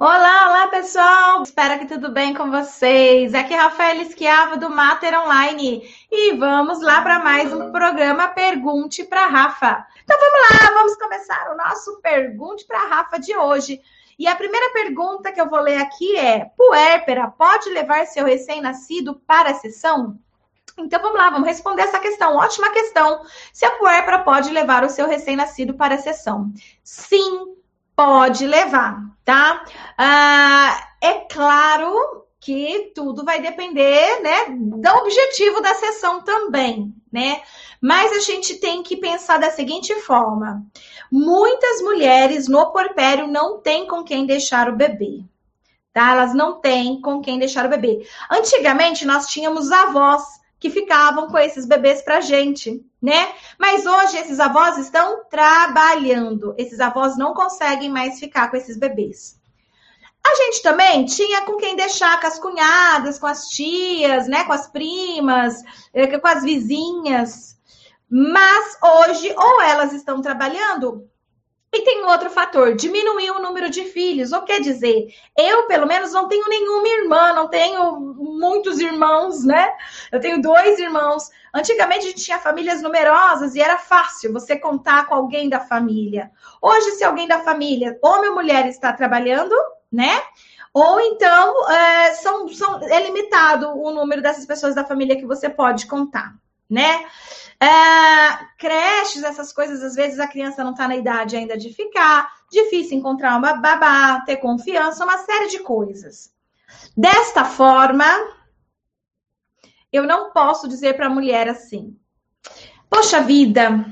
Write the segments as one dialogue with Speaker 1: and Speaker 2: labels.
Speaker 1: Olá, olá pessoal! Espero que tudo bem com vocês. Aqui é Rafael Esquiava do Mater Online e vamos lá para mais um programa Pergunte para Rafa. Então vamos lá, vamos começar o nosso Pergunte para Rafa de hoje. E a primeira pergunta que eu vou ler aqui é: Puérpera pode levar seu recém-nascido para a sessão? Então vamos lá, vamos responder essa questão. Ótima questão. Se a puérpera pode levar o seu recém-nascido para a sessão? Sim, pode levar, tá? Ah, é claro que tudo vai depender, né, do objetivo da sessão também, né? Mas a gente tem que pensar da seguinte forma: muitas mulheres no porpério não têm com quem deixar o bebê. Tá? Elas não têm com quem deixar o bebê. Antigamente nós tínhamos avós que ficavam com esses bebês para gente, né? Mas hoje esses avós estão trabalhando. Esses avós não conseguem mais ficar com esses bebês. A gente também tinha com quem deixar com as cunhadas, com as tias, né? Com as primas, eh, com as vizinhas. Mas hoje, ou elas estão trabalhando, e tem outro fator, diminuir o número de filhos. O que quer dizer? Eu, pelo menos, não tenho nenhuma irmã, não tenho muitos irmãos, né? Eu tenho dois irmãos. Antigamente a gente tinha famílias numerosas e era fácil você contar com alguém da família. Hoje, se alguém da família, homem ou mulher, está trabalhando, né? Ou então é, são, são, é limitado o número dessas pessoas da família que você pode contar, né? É, creches, essas coisas, às vezes a criança não está na idade ainda de ficar, difícil encontrar uma babá, ter confiança, uma série de coisas. Desta forma, eu não posso dizer para a mulher assim: Poxa vida,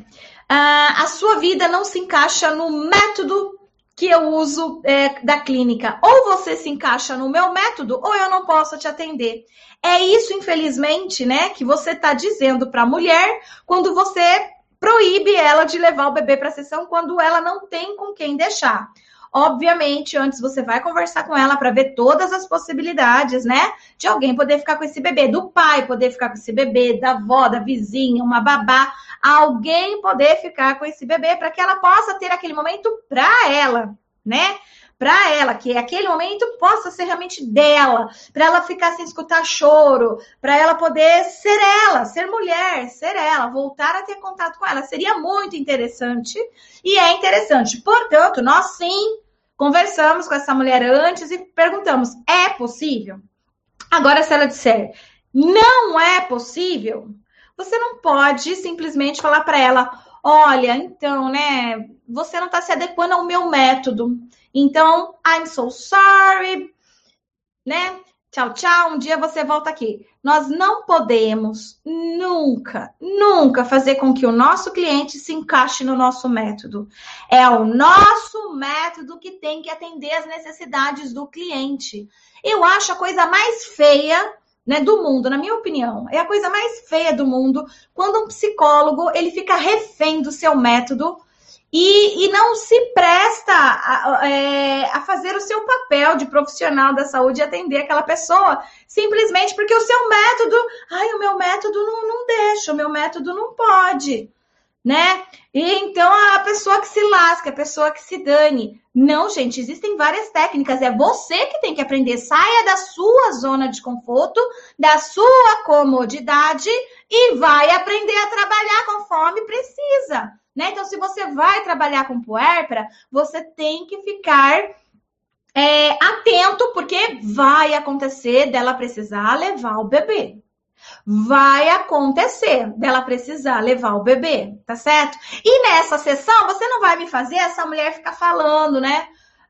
Speaker 1: a sua vida não se encaixa no método que eu uso é, da clínica. Ou você se encaixa no meu método, ou eu não posso te atender. É isso, infelizmente, né, que você está dizendo para a mulher quando você proíbe ela de levar o bebê para a sessão quando ela não tem com quem deixar. Obviamente, antes você vai conversar com ela para ver todas as possibilidades, né? De alguém poder ficar com esse bebê, do pai poder ficar com esse bebê, da avó, da vizinha, uma babá, alguém poder ficar com esse bebê para que ela possa ter aquele momento para ela, né? Para ela, que aquele momento possa ser realmente dela, para ela ficar sem escutar choro, para ela poder ser ela, ser mulher, ser ela, voltar a ter contato com ela. Seria muito interessante e é interessante. Portanto, nós sim Conversamos com essa mulher antes e perguntamos: é possível? Agora, se ela disser não é possível, você não pode simplesmente falar para ela: olha, então, né, você não está se adequando ao meu método. Então, I'm so sorry, né? Tchau, tchau. Um dia você volta aqui. Nós não podemos nunca, nunca fazer com que o nosso cliente se encaixe no nosso método. É o nosso método que tem que atender as necessidades do cliente. Eu acho a coisa mais feia né, do mundo, na minha opinião, é a coisa mais feia do mundo quando um psicólogo ele fica refém do seu método e, e não se presta a, é, a, fazer o seu papel de profissional da saúde e atender aquela pessoa, simplesmente porque o seu método, ai, o meu método não, não deixa, o meu método não pode, né? E então a pessoa que se lasca, a pessoa que se dane. Não, gente, existem várias técnicas, é você que tem que aprender. Saia da sua zona de conforto, da sua comodidade e vai aprender a trabalhar conforme precisa. Né? Então, se você vai trabalhar com puérpera, você tem que ficar é, atento, porque vai acontecer dela precisar levar o bebê. Vai acontecer dela precisar levar o bebê, tá certo? E nessa sessão, você não vai me fazer essa mulher ficar falando, né?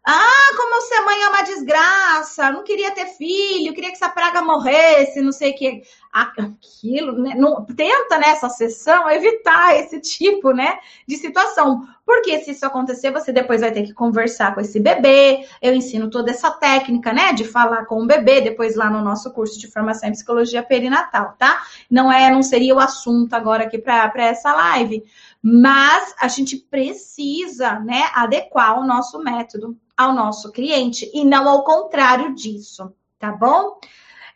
Speaker 1: Ah, como ser mãe é uma desgraça, não queria ter filho, queria que essa praga morresse, não sei o que. Aquilo, né? Não, tenta nessa sessão evitar esse tipo né, de situação. Porque se isso acontecer, você depois vai ter que conversar com esse bebê. Eu ensino toda essa técnica, né? De falar com o bebê, depois lá no nosso curso de formação em psicologia perinatal, tá? Não é, não seria o assunto agora aqui para essa live. Mas a gente precisa, né, adequar o nosso método ao nosso cliente e não ao contrário disso, tá bom?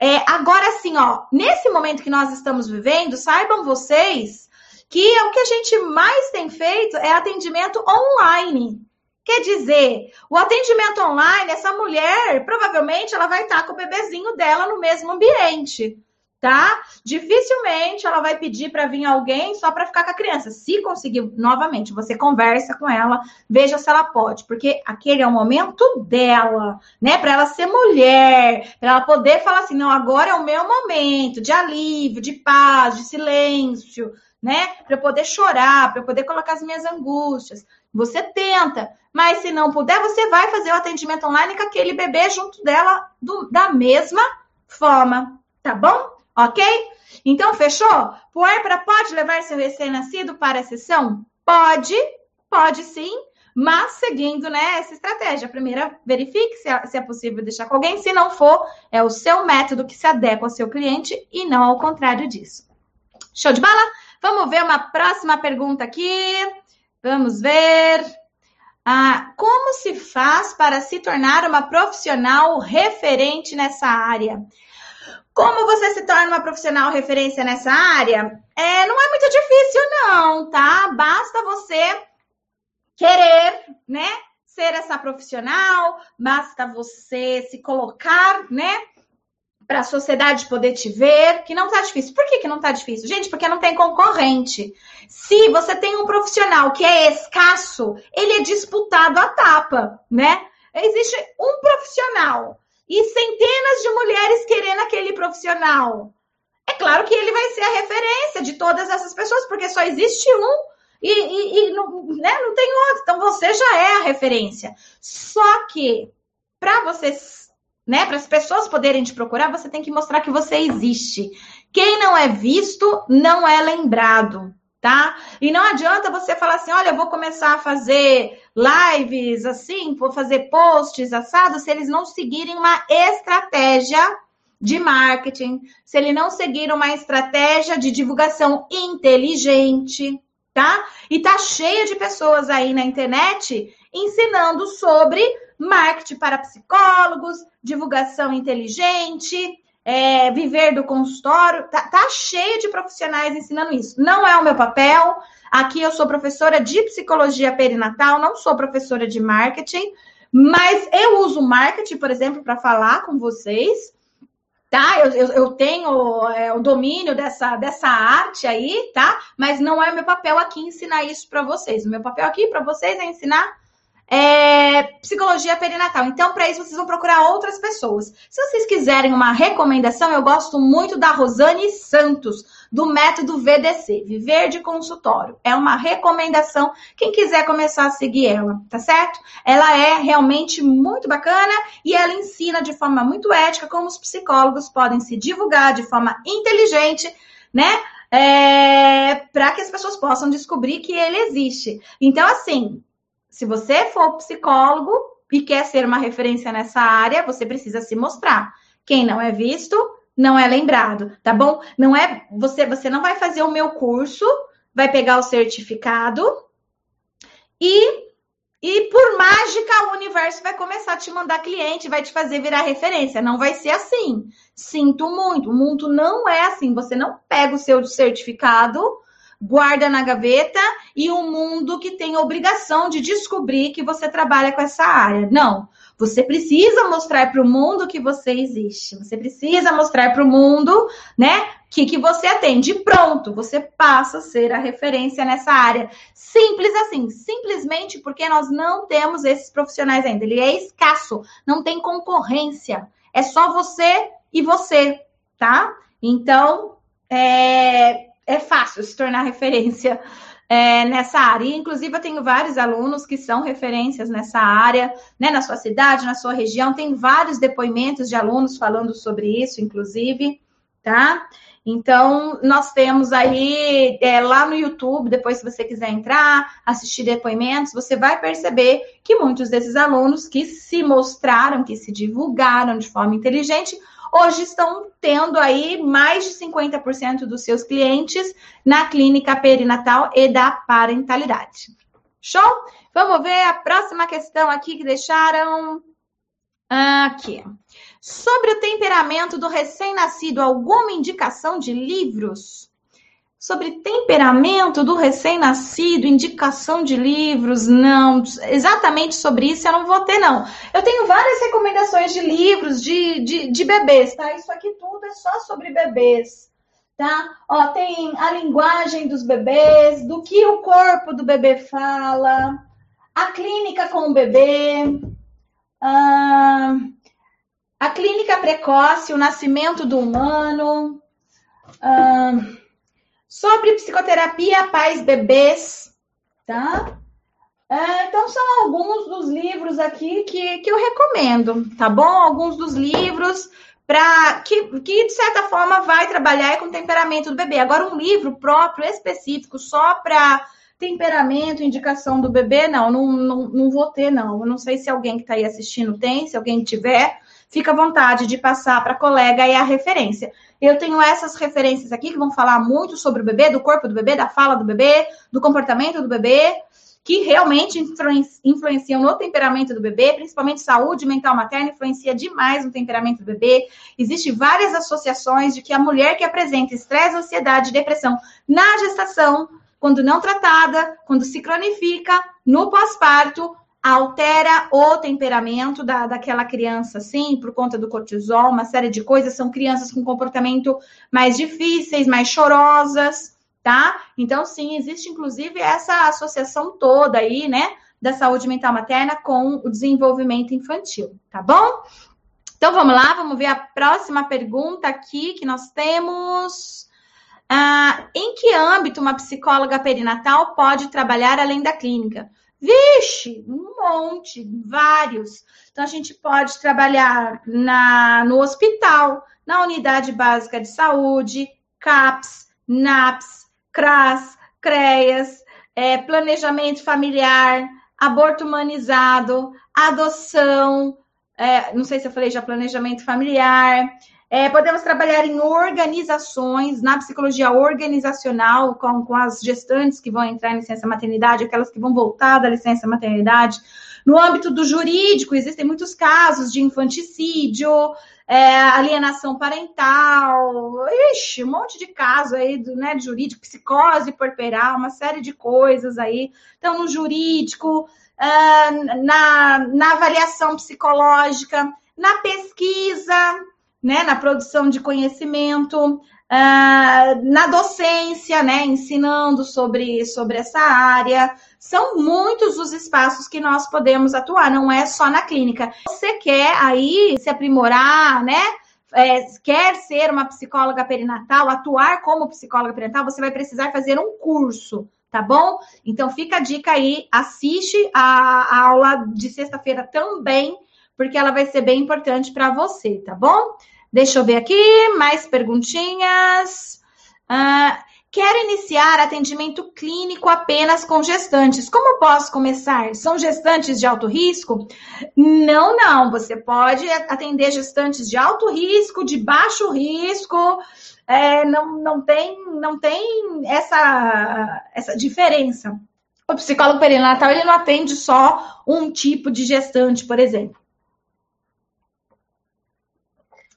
Speaker 1: É, agora sim, ó, nesse momento que nós estamos vivendo, saibam vocês que o que a gente mais tem feito é atendimento online. Quer dizer, o atendimento online, essa mulher, provavelmente ela vai estar com o bebezinho dela no mesmo ambiente tá? Dificilmente ela vai pedir para vir alguém só para ficar com a criança. Se conseguir, novamente, você conversa com ela, veja se ela pode, porque aquele é o momento dela, né? Para ela ser mulher, para ela poder falar assim: não, agora é o meu momento de alívio, de paz, de silêncio, né? Para eu poder chorar, para eu poder colocar as minhas angústias. Você tenta, mas se não puder, você vai fazer o atendimento online com aquele bebê junto dela do, da mesma forma, tá bom? Ok? Então, fechou? Puérpera pode levar seu recém-nascido para a sessão? Pode, pode sim, mas seguindo né, essa estratégia. Primeiro, verifique se é, se é possível deixar com alguém. Se não for, é o seu método que se adequa ao seu cliente e não ao contrário disso. Show de bola? Vamos ver uma próxima pergunta aqui. Vamos ver. Ah, como se faz para se tornar uma profissional referente nessa área? Como você se torna uma profissional referência nessa área? É, não é muito difícil, não, tá? Basta você querer, né? Ser essa profissional, basta você se colocar, né? Para a sociedade poder te ver, que não tá difícil. Por que, que não tá difícil? Gente, porque não tem concorrente. Se você tem um profissional que é escasso, ele é disputado à tapa, né? Existe um profissional e centenas de mulheres querendo aquele profissional. É claro que ele vai ser a referência de todas essas pessoas, porque só existe um e, e, e não, né, não tem outro. Então você já é a referência. Só que para vocês, né, para as pessoas poderem te procurar, você tem que mostrar que você existe. Quem não é visto não é lembrado tá? E não adianta você falar assim, olha, eu vou começar a fazer lives assim, vou fazer posts assados, se eles não seguirem uma estratégia de marketing, se ele não seguir uma estratégia de divulgação inteligente, tá? E tá cheia de pessoas aí na internet ensinando sobre marketing para psicólogos, divulgação inteligente, é, viver do consultório, tá, tá cheio de profissionais ensinando isso. Não é o meu papel. Aqui eu sou professora de psicologia perinatal, não sou professora de marketing, mas eu uso marketing, por exemplo, para falar com vocês. Tá, eu, eu, eu tenho é, o domínio dessa, dessa arte aí, tá? Mas não é meu papel aqui ensinar isso para vocês. O meu papel aqui para vocês é ensinar é, psicologia perinatal. Então, para isso, vocês vão procurar outras pessoas. Se vocês quiserem uma recomendação, eu gosto muito da Rosane Santos, do método VDC, Viver de Consultório. É uma recomendação. Quem quiser começar a seguir ela, tá certo? Ela é realmente muito bacana e ela ensina de forma muito ética como os psicólogos podem se divulgar de forma inteligente, né? É, para que as pessoas possam descobrir que ele existe. Então, assim, se você for psicólogo e quer ser uma referência nessa área, você precisa se mostrar. Quem não é visto, não é lembrado, tá bom? Não é você, você não vai fazer o meu curso, vai pegar o certificado e e por mágica o universo vai começar a te mandar cliente, vai te fazer virar referência. Não vai ser assim. Sinto muito, o mundo não é assim. Você não pega o seu certificado guarda na gaveta e um mundo que tem obrigação de descobrir que você trabalha com essa área. Não. Você precisa mostrar para o mundo que você existe. Você precisa mostrar para o mundo, né, que, que você atende. Pronto, você passa a ser a referência nessa área. Simples assim, simplesmente porque nós não temos esses profissionais ainda. Ele é escasso, não tem concorrência. É só você e você, tá? Então, é, é fácil se tornar referência é, nessa área. E, inclusive, eu tenho vários alunos que são referências nessa área, né, na sua cidade, na sua região. Tem vários depoimentos de alunos falando sobre isso, inclusive, tá? Então, nós temos aí é, lá no YouTube, depois, se você quiser entrar, assistir depoimentos, você vai perceber que muitos desses alunos que se mostraram, que se divulgaram de forma inteligente, hoje estão tendo aí mais de 50% dos seus clientes na clínica perinatal e da parentalidade. Show? Vamos ver a próxima questão aqui que deixaram. Aqui. Sobre o temperamento do recém-nascido, alguma indicação de livros? Sobre temperamento do recém-nascido, indicação de livros, não, exatamente sobre isso eu não vou ter, não. Eu tenho várias recomendações de livros de, de, de bebês, tá? Isso aqui tudo é só sobre bebês, tá? Ó, tem a linguagem dos bebês, do que o corpo do bebê fala, a clínica com o bebê, a, a clínica precoce, o nascimento do humano, sobre psicoterapia pais bebês, tá? É, então, são alguns dos livros aqui que, que eu recomendo, tá bom? Alguns dos livros para que, que, de certa forma, vai trabalhar com o temperamento do bebê. Agora, um livro próprio, específico, só para temperamento, indicação do bebê, não, não, não, não vou ter, não. Eu não sei se alguém que está aí assistindo tem, se alguém tiver, fica à vontade de passar para a colega aí a referência. Eu tenho essas referências aqui que vão falar muito sobre o bebê, do corpo do bebê, da fala do bebê, do comportamento do bebê, que realmente influenciam no temperamento do bebê, principalmente saúde mental materna influencia demais no temperamento do bebê. Existem várias associações de que a mulher que apresenta estresse, ansiedade, depressão na gestação, quando não tratada, quando se cronifica, no pós-parto, altera o temperamento da, daquela criança, assim, por conta do cortisol, uma série de coisas. São crianças com comportamento mais difíceis, mais chorosas, tá? Então, sim, existe inclusive essa associação toda aí, né, da saúde mental materna com o desenvolvimento infantil, tá bom? Então, vamos lá, vamos ver a próxima pergunta aqui que nós temos. Ah, em que âmbito uma psicóloga perinatal pode trabalhar além da clínica? Vixe, um monte, vários. Então, a gente pode trabalhar na, no hospital, na unidade básica de saúde, CAPS, NAPS, CRAS, CREAS, é, planejamento familiar, aborto humanizado, adoção, é, não sei se eu falei já planejamento familiar, é, podemos trabalhar em organizações, na psicologia organizacional, com, com as gestantes que vão entrar em licença maternidade, aquelas que vão voltar da licença maternidade. No âmbito do jurídico, existem muitos casos de infanticídio, é, alienação parental, ixi, um monte de casos aí do, né, de jurídico, psicose porperal, uma série de coisas aí. Então, no jurídico, é, na, na avaliação psicológica, na pesquisa, né, na produção de conhecimento, uh, na docência, né, ensinando sobre, sobre essa área. São muitos os espaços que nós podemos atuar, não é só na clínica. Você quer aí se aprimorar, né? É, quer ser uma psicóloga perinatal, atuar como psicóloga perinatal, você vai precisar fazer um curso, tá bom? Então fica a dica aí, assiste a, a aula de sexta-feira também porque ela vai ser bem importante para você, tá bom? Deixa eu ver aqui, mais perguntinhas. Ah, quero iniciar atendimento clínico apenas com gestantes. Como posso começar? São gestantes de alto risco? Não, não. Você pode atender gestantes de alto risco, de baixo risco. É, não, não tem, não tem essa, essa diferença. O psicólogo perinatal ele não atende só um tipo de gestante, por exemplo.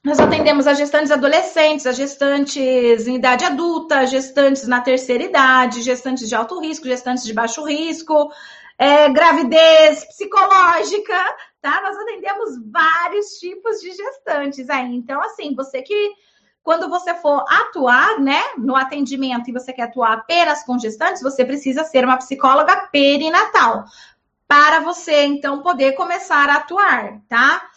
Speaker 1: Nós atendemos a gestantes adolescentes, a gestantes em idade adulta, gestantes na terceira idade, gestantes de alto risco, gestantes de baixo risco, é, gravidez psicológica, tá? Nós atendemos vários tipos de gestantes aí. Então, assim, você que quando você for atuar, né, no atendimento e você quer atuar apenas com gestantes, você precisa ser uma psicóloga perinatal para você então poder começar a atuar, tá?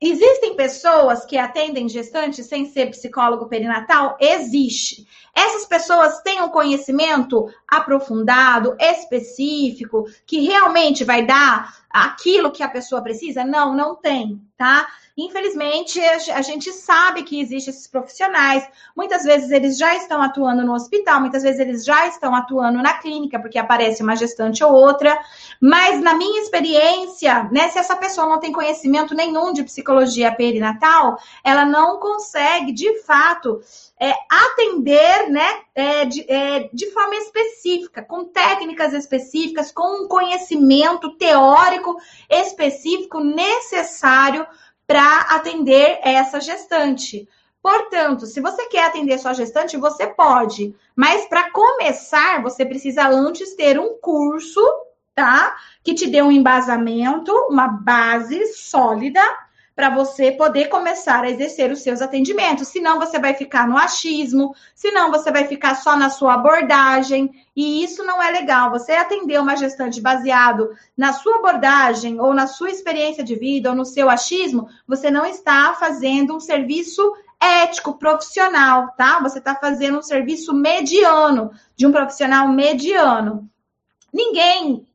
Speaker 1: Existem pessoas que atendem gestantes sem ser psicólogo perinatal? Existe. Essas pessoas têm um conhecimento aprofundado, específico, que realmente vai dar aquilo que a pessoa precisa? Não, não tem, tá? Infelizmente, a gente sabe que existem esses profissionais. Muitas vezes eles já estão atuando no hospital, muitas vezes eles já estão atuando na clínica, porque aparece uma gestante ou outra. Mas, na minha experiência, né, se essa pessoa não tem conhecimento nenhum de psicologia perinatal, ela não consegue, de fato, é, atender né, é, de, é, de forma específica, com técnicas específicas, com um conhecimento teórico específico necessário para atender essa gestante. Portanto, se você quer atender sua gestante, você pode. Mas para começar, você precisa antes ter um curso, tá? Que te dê um embasamento, uma base sólida para você poder começar a exercer os seus atendimentos. Senão você vai ficar no achismo, senão você vai ficar só na sua abordagem, e isso não é legal. Você atender uma gestante baseado na sua abordagem ou na sua experiência de vida ou no seu achismo, você não está fazendo um serviço ético, profissional, tá? Você está fazendo um serviço mediano, de um profissional mediano. Ninguém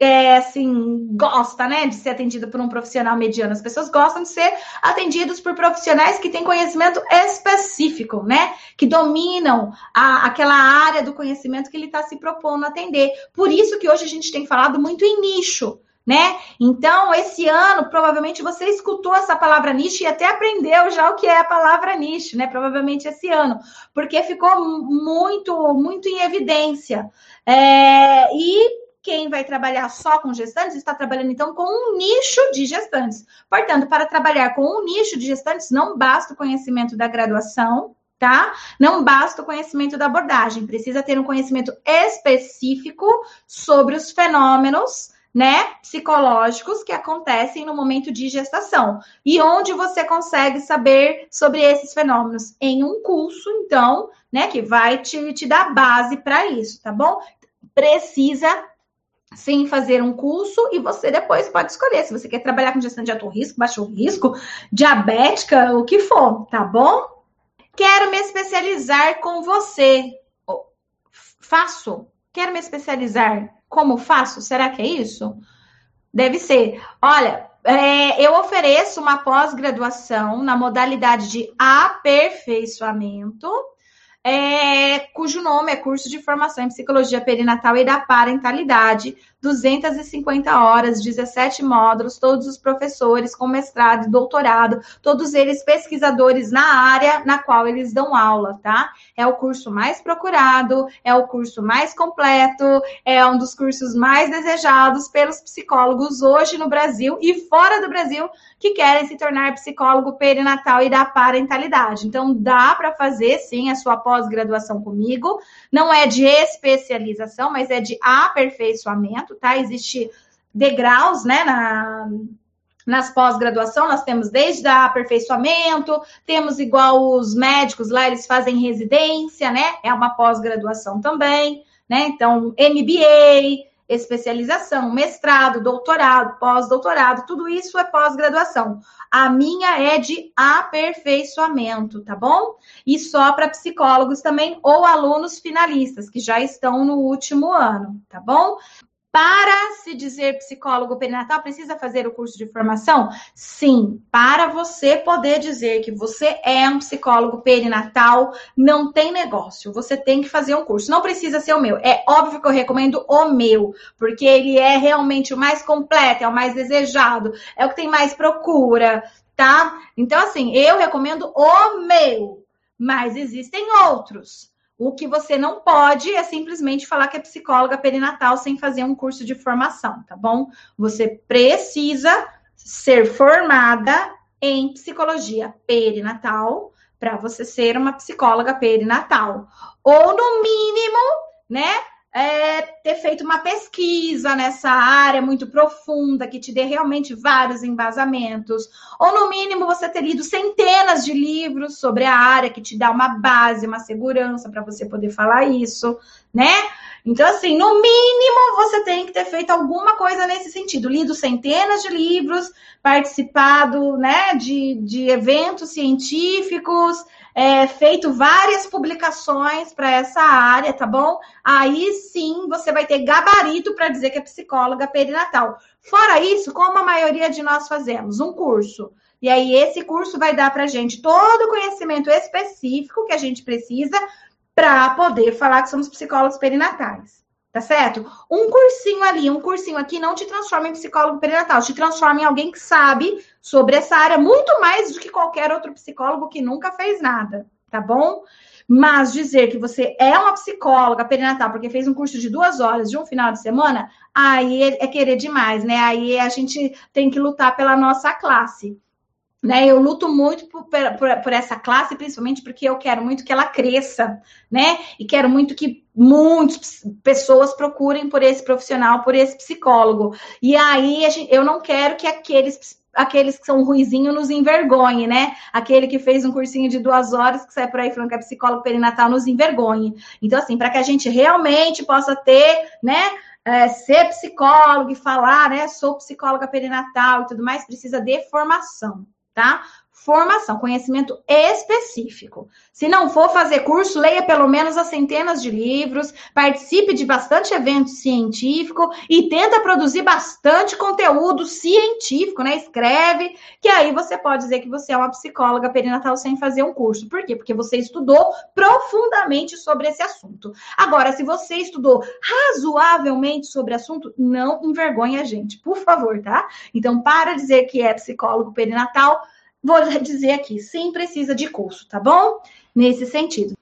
Speaker 1: é, assim, gosta, né, de ser atendido por um profissional mediano. As pessoas gostam de ser atendidos por profissionais que têm conhecimento específico, né, que dominam a, aquela área do conhecimento que ele está se propondo a atender. Por isso que hoje a gente tem falado muito em nicho. Né? Então, esse ano, provavelmente você escutou essa palavra nicho e até aprendeu já o que é a palavra nicho, né? Provavelmente esse ano, porque ficou muito, muito em evidência. É, e quem vai trabalhar só com gestantes está trabalhando então com um nicho de gestantes. Portanto, para trabalhar com um nicho de gestantes, não basta o conhecimento da graduação, tá? Não basta o conhecimento da abordagem, precisa ter um conhecimento específico sobre os fenômenos né, psicológicos que acontecem no momento de gestação. E onde você consegue saber sobre esses fenômenos? Em um curso, então, né, que vai te, te dar base para isso, tá bom? Precisa sem fazer um curso e você depois pode escolher se você quer trabalhar com gestão de alto risco, baixo risco, diabética, o que for, tá bom? Quero me especializar com você. Faço? Quero me especializar. Como faço? Será que é isso? Deve ser. Olha, é, eu ofereço uma pós-graduação na modalidade de aperfeiçoamento é, cujo nome é Curso de Formação em Psicologia Perinatal e da Parentalidade, 250 horas, 17 módulos, todos os professores com mestrado e doutorado, todos eles pesquisadores na área na qual eles dão aula, tá? É o curso mais procurado, é o curso mais completo, é um dos cursos mais desejados pelos psicólogos hoje no Brasil e fora do Brasil que querem se tornar psicólogo perinatal e da parentalidade. Então, dá para fazer sim a sua pós-graduação comigo. Não é de especialização, mas é de aperfeiçoamento, tá? Existe degraus, né, na, nas pós-graduação, nós temos desde aperfeiçoamento, temos igual os médicos lá, eles fazem residência, né? É uma pós-graduação também, né? Então, MBA, especialização, mestrado, doutorado, pós-doutorado, tudo isso é pós-graduação. A minha é de aperfeiçoamento, tá bom? E só para psicólogos também ou alunos finalistas que já estão no último ano, tá bom? Para se dizer psicólogo perinatal, precisa fazer o curso de formação? Sim, para você poder dizer que você é um psicólogo perinatal, não tem negócio. Você tem que fazer um curso. Não precisa ser o meu. É óbvio que eu recomendo o meu, porque ele é realmente o mais completo, é o mais desejado, é o que tem mais procura, tá? Então, assim, eu recomendo o meu, mas existem outros. O que você não pode é simplesmente falar que é psicóloga perinatal sem fazer um curso de formação, tá bom? Você precisa ser formada em psicologia perinatal para você ser uma psicóloga perinatal. Ou, no mínimo, né, é, ter feito uma pesquisa nessa área muito profunda, que te dê realmente vários embasamentos, ou no mínimo você ter lido centenas de livros sobre a área, que te dá uma base, uma segurança para você poder falar isso, né? Então, assim, no mínimo você tem que ter feito alguma coisa nesse sentido, lido centenas de livros, participado, né, de, de eventos científicos, é, feito várias publicações para essa área, tá bom? Aí sim você vai ter gabarito para dizer que é psicóloga perinatal. Fora isso, como a maioria de nós fazemos, um curso. E aí, esse curso vai dar para gente todo o conhecimento específico que a gente precisa para poder falar que somos psicólogos perinatais. Tá certo? Um cursinho ali, um cursinho aqui não te transforma em psicólogo perinatal, te transforma em alguém que sabe sobre essa área muito mais do que qualquer outro psicólogo que nunca fez nada, tá bom? Mas dizer que você é uma psicóloga perinatal porque fez um curso de duas horas de um final de semana, aí é querer demais, né? Aí a gente tem que lutar pela nossa classe. Né? Eu luto muito por, por, por, essa classe, principalmente porque eu quero muito que ela cresça, né? E quero muito que muitas pessoas procurem por esse profissional, por esse psicólogo. E aí eu não quero que aqueles aqueles que são ruizinho nos envergonhe, né? Aquele que fez um cursinho de duas horas, que sai por aí falando que é psicólogo perinatal, nos envergonhe. Então, assim, para que a gente realmente possa ter, né? É, ser psicólogo e falar, né? Sou psicóloga perinatal e tudo mais, precisa de formação tá? Formação, conhecimento específico. Se não for fazer curso, leia pelo menos as centenas de livros, participe de bastante evento científico e tenta produzir bastante conteúdo científico, né? Escreve, que aí você pode dizer que você é uma psicóloga perinatal sem fazer um curso. Por quê? Porque você estudou profundamente sobre esse assunto. Agora, se você estudou razoavelmente sobre o assunto, não envergonhe a gente, por favor, tá? Então, para dizer que é psicólogo perinatal, Vou dizer aqui, sim, precisa de curso, tá bom? Nesse sentido.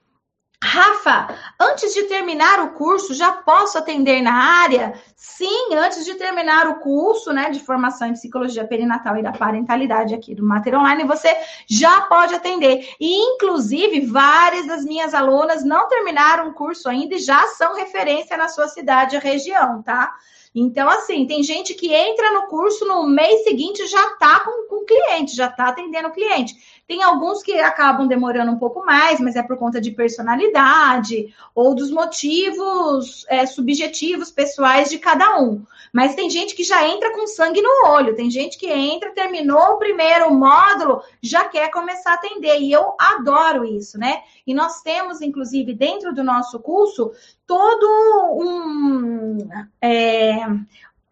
Speaker 1: Rafa, antes de terminar o curso, já posso atender na área? Sim, antes de terminar o curso, né, de formação em psicologia perinatal e da parentalidade aqui do Mater Online, você já pode atender. E, inclusive, várias das minhas alunas não terminaram o curso ainda e já são referência na sua cidade e região, tá? Então, assim, tem gente que entra no curso no mês seguinte já está com, com cliente, já está atendendo o cliente. Tem alguns que acabam demorando um pouco mais, mas é por conta de personalidade ou dos motivos é, subjetivos pessoais de cada um. Mas tem gente que já entra com sangue no olho, tem gente que entra, terminou o primeiro módulo, já quer começar a atender. E eu adoro isso, né? E nós temos, inclusive, dentro do nosso curso, todo um. É,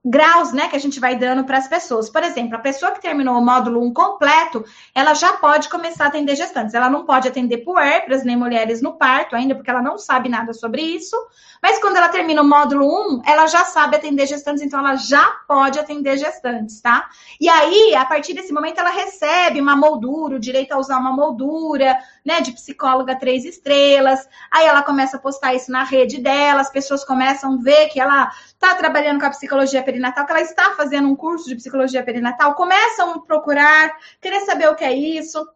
Speaker 1: graus, né, que a gente vai dando para as pessoas. Por exemplo, a pessoa que terminou o módulo 1 completo, ela já pode começar a atender gestantes. Ela não pode atender puérperas nem mulheres no parto ainda, porque ela não sabe nada sobre isso. Mas quando ela termina o módulo 1, ela já sabe atender gestantes, então ela já pode atender gestantes, tá? E aí, a partir desse momento, ela recebe uma moldura, o direito a usar uma moldura, né, de psicóloga três estrelas. Aí ela começa a postar isso na rede dela, as pessoas começam a ver que ela está trabalhando com a psicologia perinatal, que ela está fazendo um curso de psicologia perinatal, começam a procurar, querer saber o que é isso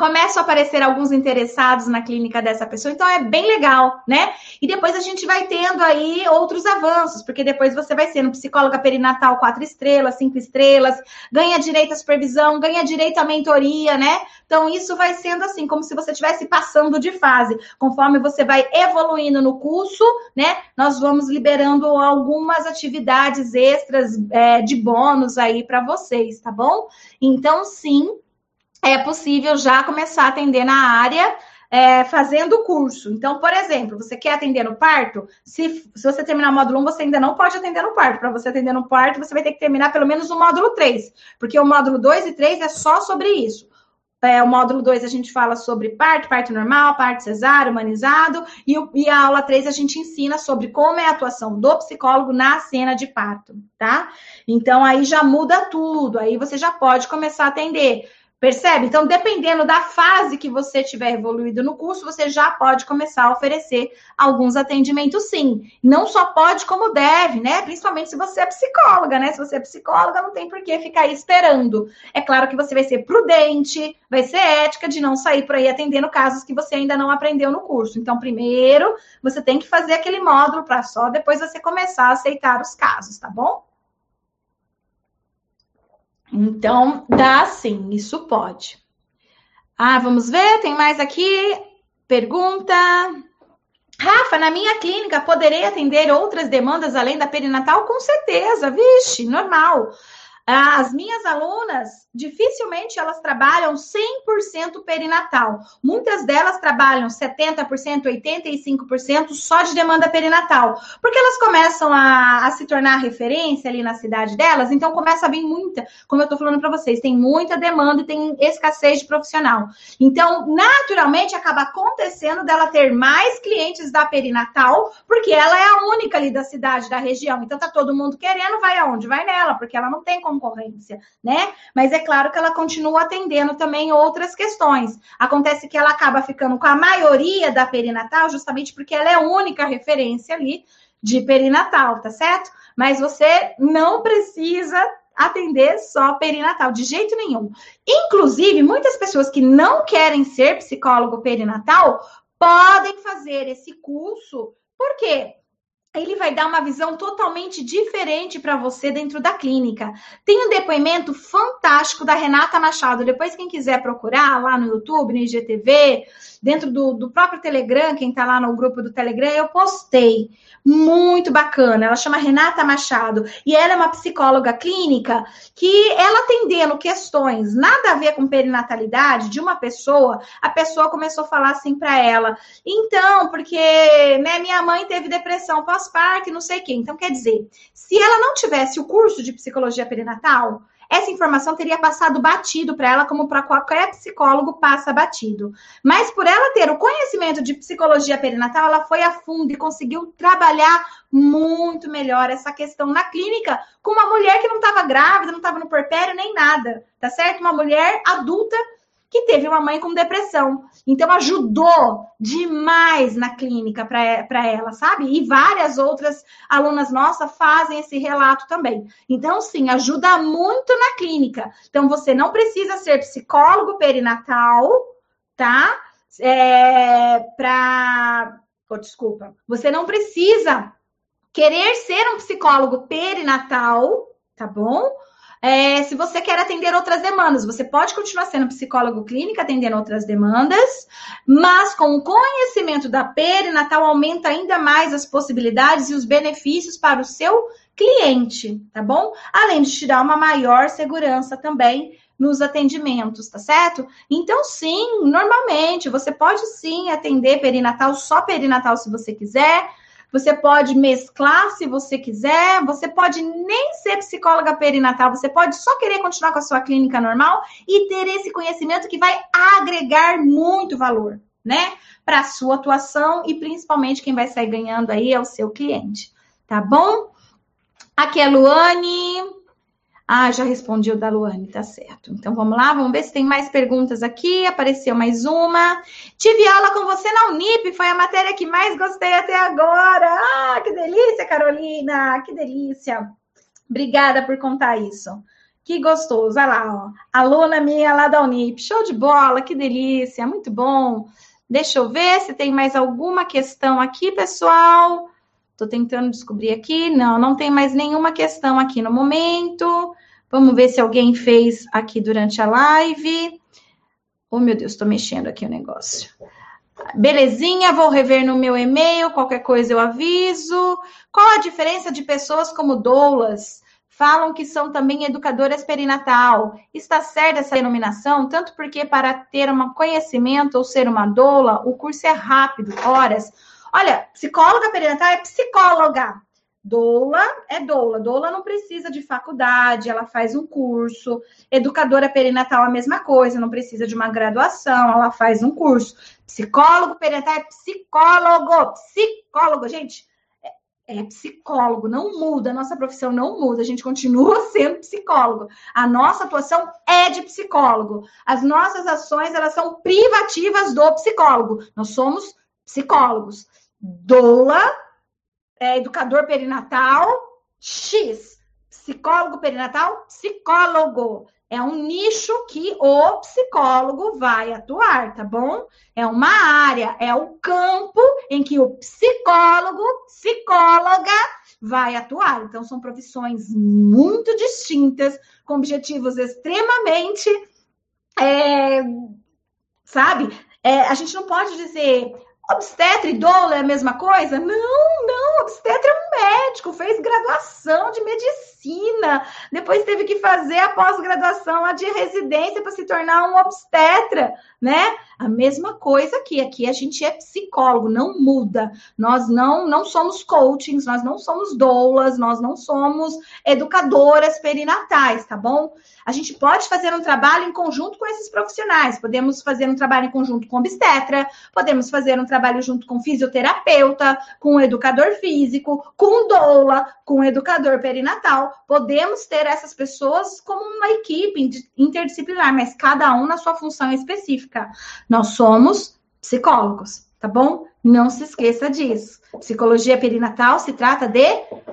Speaker 1: começam a aparecer alguns interessados na clínica dessa pessoa, então é bem legal, né? E depois a gente vai tendo aí outros avanços, porque depois você vai sendo psicóloga perinatal quatro estrelas, cinco estrelas, ganha direito à supervisão, ganha direito à mentoria, né? Então isso vai sendo assim, como se você estivesse passando de fase. Conforme você vai evoluindo no curso, né? Nós vamos liberando algumas atividades extras é, de bônus aí para vocês, tá bom? Então, sim, é possível já começar a atender na área é, fazendo o curso. Então, por exemplo, você quer atender no parto? Se, se você terminar o módulo 1, você ainda não pode atender no parto. Para você atender no parto, você vai ter que terminar pelo menos o módulo 3, porque o módulo 2 e 3 é só sobre isso. É, o módulo 2 a gente fala sobre parto, parto normal, parto cesárea, humanizado, e, e, a aula 3 a gente ensina sobre como é a atuação do psicólogo na cena de parto, tá? Então aí já muda tudo, aí você já pode começar a atender Percebe? Então, dependendo da fase que você tiver evoluído no curso, você já pode começar a oferecer alguns atendimentos, sim. Não só pode, como deve, né? Principalmente se você é psicóloga, né? Se você é psicóloga, não tem por que ficar aí esperando. É claro que você vai ser prudente, vai ser ética de não sair por aí atendendo casos que você ainda não aprendeu no curso. Então, primeiro, você tem que fazer aquele módulo para só depois você começar a aceitar os casos, tá bom? Então, dá sim, isso pode. Ah, vamos ver, tem mais aqui. Pergunta. Rafa, na minha clínica poderei atender outras demandas além da perinatal? Com certeza, vixe, normal. As minhas alunas, dificilmente elas trabalham 100% perinatal. Muitas delas trabalham 70%, 85% só de demanda perinatal. Porque elas começam a, a, se tornar referência ali na cidade delas, então começa a vir muita, como eu estou falando para vocês, tem muita demanda e tem escassez de profissional. Então, naturalmente, acaba acontecendo dela ter mais clientes da perinatal, porque ela é a única ali da cidade, da região. Então, tá todo mundo querendo, vai aonde? Vai nela, porque ela não tem concorrência, né? Mas é claro que ela continua atendendo também outras questões. Acontece que ela acaba ficando com a maioria da perinatal, justamente porque ela é a única referência ali de perinatal, tá certo? Mas você não precisa atender só perinatal, de jeito nenhum. Inclusive, muitas pessoas que não querem ser psicólogo perinatal podem fazer esse curso. Por quê? Ele vai dar uma visão totalmente diferente para você dentro da clínica. Tem um depoimento fantástico da Renata Machado. Depois, quem quiser procurar lá no YouTube, no IGTV, dentro do, do próprio Telegram, quem está lá no grupo do Telegram, eu postei. Muito bacana. Ela chama Renata Machado. E ela é uma psicóloga clínica que ela atendendo questões nada a ver com perinatalidade de uma pessoa, a pessoa começou a falar assim para ela. Então, porque né, minha mãe teve depressão pós-parto, não sei o quê. Então, quer dizer, se ela não tivesse o curso de psicologia perinatal, essa informação teria passado batido para ela, como para qualquer psicólogo passa batido. Mas por ela ter o conhecimento de psicologia perinatal, ela foi a fundo e conseguiu trabalhar muito melhor essa questão na clínica com uma mulher que não estava grávida, não estava no porpério nem nada, tá certo? Uma mulher adulta que teve uma mãe com depressão. Então, ajudou demais na clínica para ela, sabe? E várias outras alunas nossas fazem esse relato também. Então, sim, ajuda muito na clínica. Então, você não precisa ser psicólogo perinatal, tá? É, para. Oh, desculpa. Você não precisa querer ser um psicólogo perinatal, tá bom? É, se você quer atender outras demandas, você pode continuar sendo psicólogo clínico, atendendo outras demandas, mas com o conhecimento da perinatal aumenta ainda mais as possibilidades e os benefícios para o seu cliente, tá bom? Além de te dar uma maior segurança também nos atendimentos, tá certo? Então, sim, normalmente você pode sim atender perinatal, só perinatal se você quiser. Você pode mesclar se você quiser, você pode nem ser psicóloga perinatal, você pode só querer continuar com a sua clínica normal e ter esse conhecimento que vai agregar muito valor, né? Para a sua atuação e principalmente quem vai sair ganhando aí é o seu cliente, tá bom? Aqui é Luane. Ah, já respondi o da Luane, tá certo. Então vamos lá, vamos ver se tem mais perguntas aqui. Apareceu mais uma. Tive aula com você na Unip, foi a matéria que mais gostei até agora. Ah, que delícia, Carolina, que delícia. Obrigada por contar isso. Que gostoso, olha lá, ó. Aluna minha lá da Unip, show de bola, que delícia, muito bom. Deixa eu ver se tem mais alguma questão aqui, pessoal. Estou tentando descobrir aqui. Não, não tem mais nenhuma questão aqui no momento. Vamos ver se alguém fez aqui durante a live. Oh, meu Deus, estou mexendo aqui o negócio. Belezinha, vou rever no meu e-mail, qualquer coisa eu aviso. Qual a diferença de pessoas como doulas? Falam que são também educadoras perinatal. Está certa essa denominação? Tanto porque para ter um conhecimento ou ser uma doula, o curso é rápido, horas Olha, psicóloga perinatal é psicóloga. Doula é doula. Doula não precisa de faculdade, ela faz um curso. Educadora perinatal a mesma coisa, não precisa de uma graduação, ela faz um curso. Psicólogo perinatal é psicólogo. Psicólogo, gente, é, é psicólogo, não muda, a nossa profissão não muda, a gente continua sendo psicólogo. A nossa atuação é de psicólogo. As nossas ações, elas são privativas do psicólogo. Nós somos psicólogos doula, é, educador perinatal, X. Psicólogo perinatal, psicólogo. É um nicho que o psicólogo vai atuar, tá bom? É uma área, é o campo em que o psicólogo, psicóloga vai atuar. Então, são profissões muito distintas, com objetivos extremamente. É, sabe? É, a gente não pode dizer Obstetra e doula é a mesma coisa? Não, não. Obstetra é um médico, fez graduação de medicina, depois teve que fazer a pós-graduação de residência para se tornar um obstetra, né? A mesma coisa aqui. Aqui a gente é psicólogo, não muda. Nós não, não somos coachings, nós não somos doulas, nós não somos educadoras perinatais, tá bom? A gente pode fazer um trabalho em conjunto com esses profissionais. Podemos fazer um trabalho em conjunto com obstetra, podemos fazer um trabalho junto com fisioterapeuta, com educador físico, com doula, com educador perinatal. Podemos ter essas pessoas como uma equipe interdisciplinar, mas cada um na sua função específica. Nós somos psicólogos, tá bom? Não se esqueça disso. Psicologia perinatal se trata de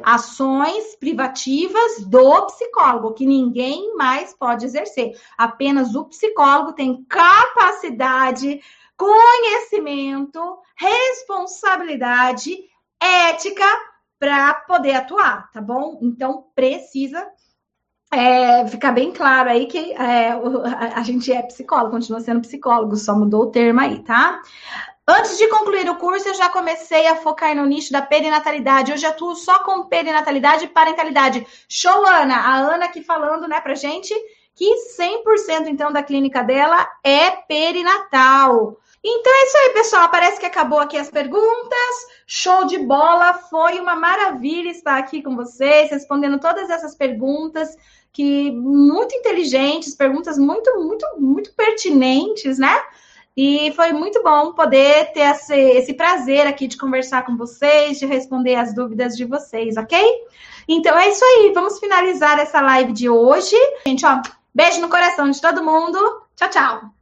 Speaker 1: ações privativas do psicólogo, que ninguém mais pode exercer. Apenas o psicólogo tem capacidade, conhecimento, responsabilidade, ética para poder atuar, tá bom? Então precisa é, ficar bem claro aí que é, a, gente é psicólogo, continua sendo psicólogo, só mudou o termo aí, tá? Antes de concluir o curso, eu já comecei a focar no nicho da perinatalidade. Já atuo só com perinatalidade e parentalidade. Show, Ana! A Ana aqui falando, né, pra gente que 100% então da clínica dela é perinatal. Então é isso aí, pessoal. Parece que acabou aqui as perguntas. Show de bola! Foi uma maravilha estar aqui com vocês, respondendo todas essas perguntas que muito inteligentes, perguntas muito, muito, muito pertinentes, né? E foi muito bom poder ter esse, esse, prazer aqui de conversar com vocês, de responder as dúvidas de vocês, ok? Então é isso aí, vamos finalizar essa live de hoje. Gente, ó, beijo no coração de todo mundo. Tchau, tchau.